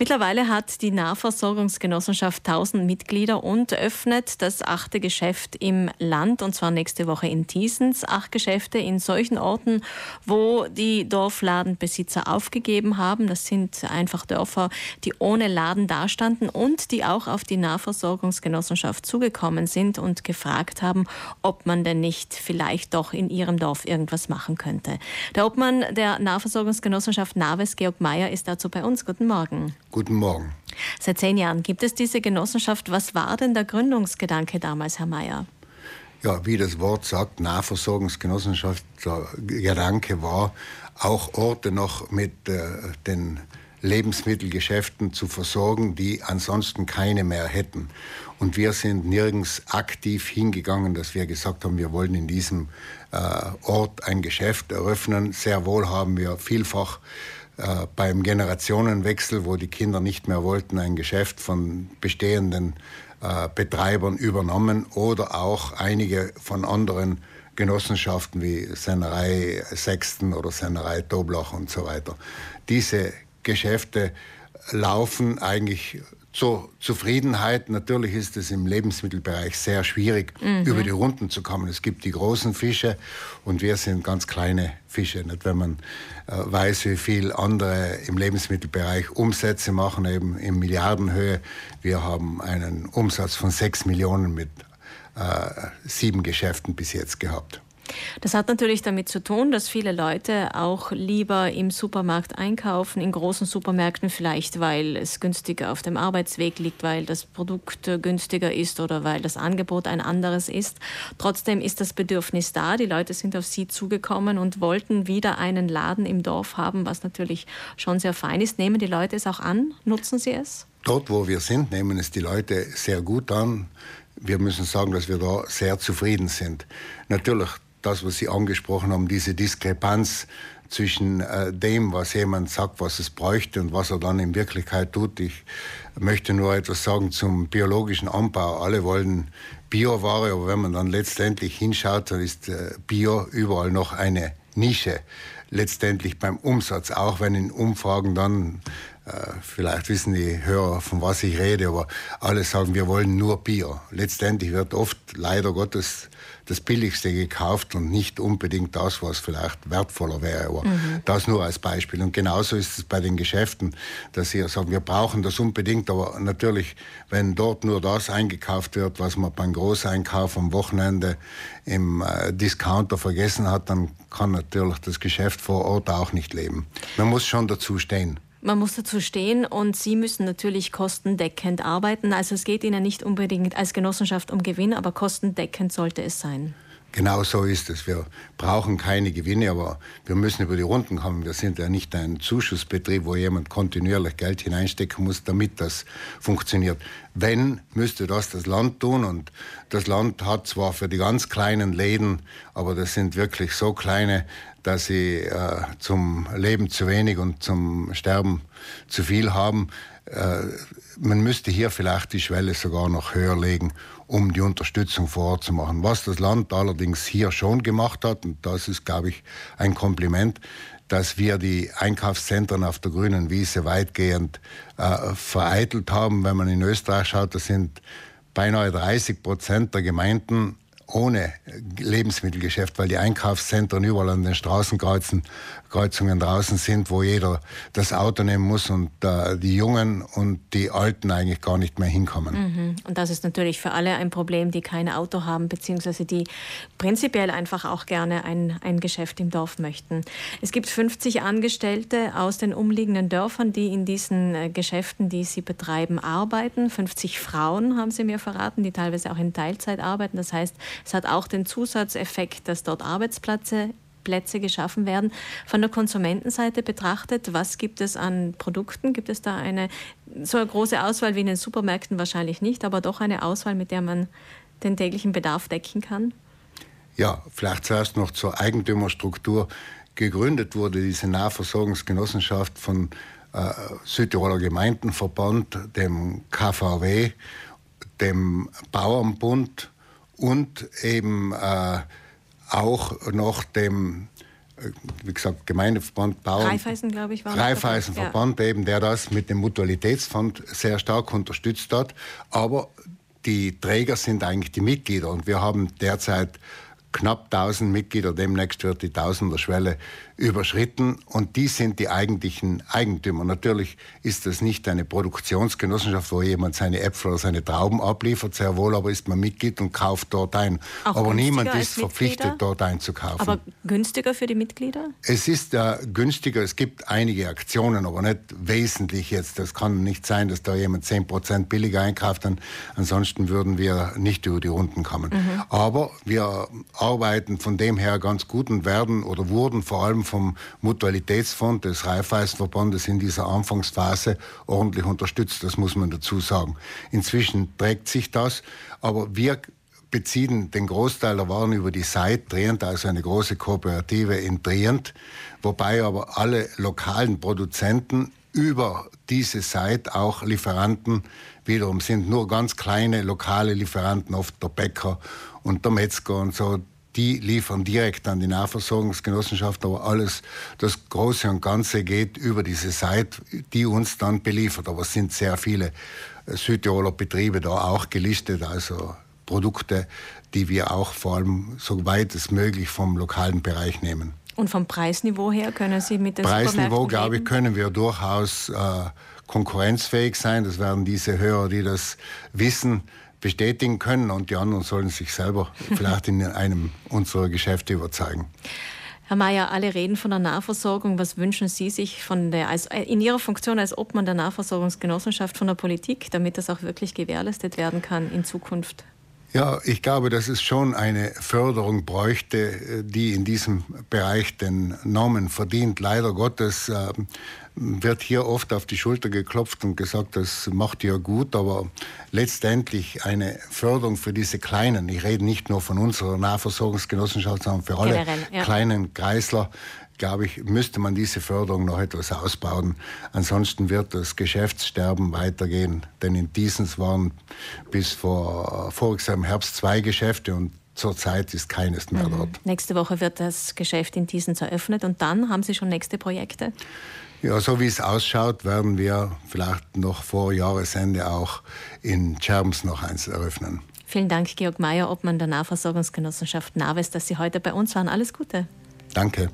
Mittlerweile hat die Nahversorgungsgenossenschaft 1000 Mitglieder und öffnet das achte Geschäft im Land, und zwar nächste Woche in Thiesens. Acht Geschäfte in solchen Orten, wo die Dorfladenbesitzer aufgegeben haben. Das sind einfach Dörfer, die ohne Laden dastanden und die auch auf die Nahversorgungsgenossenschaft zugekommen sind und gefragt haben, ob man denn nicht vielleicht doch in ihrem Dorf irgendwas machen könnte. Der Obmann der Nahversorgungsgenossenschaft Naves, Georg Mayer, ist dazu bei uns. Guten Morgen. Guten Morgen. Seit zehn Jahren gibt es diese Genossenschaft. Was war denn der Gründungsgedanke damals, Herr Mayer? Ja, wie das Wort sagt, Nahversorgungsgenossenschaft, der Gedanke war, auch Orte noch mit äh, den Lebensmittelgeschäften zu versorgen, die ansonsten keine mehr hätten. Und wir sind nirgends aktiv hingegangen, dass wir gesagt haben, wir wollen in diesem äh, Ort ein Geschäft eröffnen. Sehr wohl haben wir vielfach äh, beim Generationenwechsel, wo die Kinder nicht mehr wollten, ein Geschäft von bestehenden äh, Betreibern übernommen oder auch einige von anderen Genossenschaften wie Sennerei Sechsten oder Sennerei Doblach und so weiter. Diese Geschäfte laufen eigentlich zur Zufriedenheit. Natürlich ist es im Lebensmittelbereich sehr schwierig, mhm. über die Runden zu kommen. Es gibt die großen Fische und wir sind ganz kleine Fische. Nicht? Wenn man äh, weiß, wie viel andere im Lebensmittelbereich Umsätze machen, eben in Milliardenhöhe. Wir haben einen Umsatz von sechs Millionen mit äh, sieben Geschäften bis jetzt gehabt. Das hat natürlich damit zu tun, dass viele Leute auch lieber im Supermarkt einkaufen, in großen Supermärkten vielleicht, weil es günstiger auf dem Arbeitsweg liegt, weil das Produkt günstiger ist oder weil das Angebot ein anderes ist. Trotzdem ist das Bedürfnis da. Die Leute sind auf sie zugekommen und wollten wieder einen Laden im Dorf haben, was natürlich schon sehr fein ist. Nehmen die Leute es auch an? Nutzen sie es? Dort, wo wir sind, nehmen es die Leute sehr gut an. Wir müssen sagen, dass wir da sehr zufrieden sind. Natürlich, das, was Sie angesprochen haben, diese Diskrepanz zwischen äh, dem, was jemand sagt, was es bräuchte und was er dann in Wirklichkeit tut. Ich möchte nur etwas sagen zum biologischen Anbau. Alle wollen Bioware, aber wenn man dann letztendlich hinschaut, dann ist äh, Bio überall noch eine Nische. Letztendlich beim Umsatz, auch wenn in Umfragen dann vielleicht wissen die Hörer, von was ich rede, aber alle sagen, wir wollen nur Bio. Letztendlich wird oft leider Gottes das Billigste gekauft und nicht unbedingt das, was vielleicht wertvoller wäre. Aber mhm. das nur als Beispiel. Und genauso ist es bei den Geschäften, dass sie sagen, wir brauchen das unbedingt. Aber natürlich, wenn dort nur das eingekauft wird, was man beim Großeinkauf am Wochenende im äh, Discounter vergessen hat, dann kann natürlich das Geschäft vor Ort auch nicht leben. Man muss schon dazu stehen. Man muss dazu stehen und Sie müssen natürlich kostendeckend arbeiten. Also es geht Ihnen nicht unbedingt als Genossenschaft um Gewinn, aber kostendeckend sollte es sein. Genau so ist es. Wir brauchen keine Gewinne, aber wir müssen über die Runden kommen. Wir sind ja nicht ein Zuschussbetrieb, wo jemand kontinuierlich Geld hineinstecken muss, damit das funktioniert. Wenn, müsste das das Land tun. Und das Land hat zwar für die ganz kleinen Läden, aber das sind wirklich so kleine, dass sie äh, zum Leben zu wenig und zum Sterben zu viel haben. Äh, man müsste hier vielleicht die Schwelle sogar noch höher legen, um die Unterstützung vor Ort zu machen. Was das Land allerdings hier schon gemacht hat, und das ist, glaube ich, ein Kompliment, dass wir die Einkaufszentren auf der grünen Wiese weitgehend äh, vereitelt haben. Wenn man in Österreich schaut, das sind beinahe 30 Prozent der Gemeinden ohne Lebensmittelgeschäft, weil die Einkaufszentren überall an den Straßenkreuzen Kreuzungen draußen sind, wo jeder das Auto nehmen muss und äh, die Jungen und die Alten eigentlich gar nicht mehr hinkommen. Mhm. Und das ist natürlich für alle ein Problem, die kein Auto haben, beziehungsweise die prinzipiell einfach auch gerne ein, ein Geschäft im Dorf möchten. Es gibt 50 Angestellte aus den umliegenden Dörfern, die in diesen äh, Geschäften, die sie betreiben, arbeiten. 50 Frauen haben sie mir verraten, die teilweise auch in Teilzeit arbeiten. Das heißt, es hat auch den Zusatzeffekt, dass dort Arbeitsplätze Plätze geschaffen werden. Von der Konsumentenseite betrachtet, was gibt es an Produkten? Gibt es da eine so eine große Auswahl wie in den Supermärkten wahrscheinlich nicht, aber doch eine Auswahl, mit der man den täglichen Bedarf decken kann? Ja, vielleicht zuerst noch zur Eigentümerstruktur. Gegründet wurde diese Nahversorgungsgenossenschaft von äh, Südtiroler Gemeindenverband, dem KVW, dem Bauernbund und eben äh, auch noch dem wie gesagt, Gemeindeverband, Bauern. Raiffeisen, glaube ich, war Raiffeisenverband ja. eben, der das mit dem Mutualitätsfonds sehr stark unterstützt hat. Aber die Träger sind eigentlich die Mitglieder und wir haben derzeit knapp 1000 Mitglieder, demnächst wird die Tausenderschwelle überschritten und die sind die eigentlichen Eigentümer. Natürlich ist das nicht eine Produktionsgenossenschaft, wo jemand seine Äpfel oder seine Trauben abliefert, sehr wohl, aber ist man Mitglied und kauft dort ein. Auch aber niemand ist verpflichtet, dort einzukaufen. Aber günstiger für die Mitglieder? Es ist äh, günstiger, es gibt einige Aktionen, aber nicht wesentlich jetzt. Das kann nicht sein, dass da jemand 10% billiger einkauft, dann, ansonsten würden wir nicht über die Runden kommen. Mhm. Aber wir arbeiten von dem her ganz gut und werden oder wurden vor allem vom Mutualitätsfonds des Raiffeisenverbandes in dieser Anfangsphase ordentlich unterstützt. Das muss man dazu sagen. Inzwischen trägt sich das, aber wir beziehen den Großteil der Waren über die Seit Trient, also eine große Kooperative in Trient, wobei aber alle lokalen Produzenten über diese Seit auch Lieferanten wiederum sind. Nur ganz kleine lokale Lieferanten, oft der Bäcker und der Metzger und so, die liefern direkt an die Nahversorgungsgenossenschaft, aber alles, das Große und Ganze geht über diese Seite, die uns dann beliefert. Aber es sind sehr viele äh, Südtiroler Betriebe da auch gelistet, also Produkte, die wir auch vor allem so weit es möglich vom lokalen Bereich nehmen. Und vom Preisniveau her können Sie mit dem Preisniveau, glaube ich, können wir durchaus äh, konkurrenzfähig sein. Das werden diese Hörer, die das wissen, bestätigen können und die anderen sollen sich selber vielleicht in einem unserer Geschäfte überzeugen. Herr Mayer, alle reden von der Nahversorgung. Was wünschen Sie sich von der, als, in Ihrer Funktion als Obmann der Nahversorgungsgenossenschaft von der Politik, damit das auch wirklich gewährleistet werden kann in Zukunft? Ja, ich glaube, dass es schon eine Förderung bräuchte, die in diesem Bereich den Namen verdient. Leider Gottes äh, wird hier oft auf die Schulter geklopft und gesagt, das macht ihr gut, aber letztendlich eine Förderung für diese Kleinen, ich rede nicht nur von unserer Nahversorgungsgenossenschaft, sondern für alle Generell, ja. kleinen Kreisler, glaube ich, müsste man diese Förderung noch etwas ausbauen. Ansonsten wird das Geschäftssterben weitergehen. Denn in Diesens waren bis vor im Herbst zwei Geschäfte und Zurzeit ist keines mehr mhm. dort. Nächste Woche wird das Geschäft in Diesens eröffnet und dann haben Sie schon nächste Projekte? Ja, so wie es ausschaut, werden wir vielleicht noch vor Jahresende auch in Scherms noch eins eröffnen. Vielen Dank, Georg Mayer, Obmann der Nahversorgungsgenossenschaft Naves, dass Sie heute bei uns waren. Alles Gute. Danke.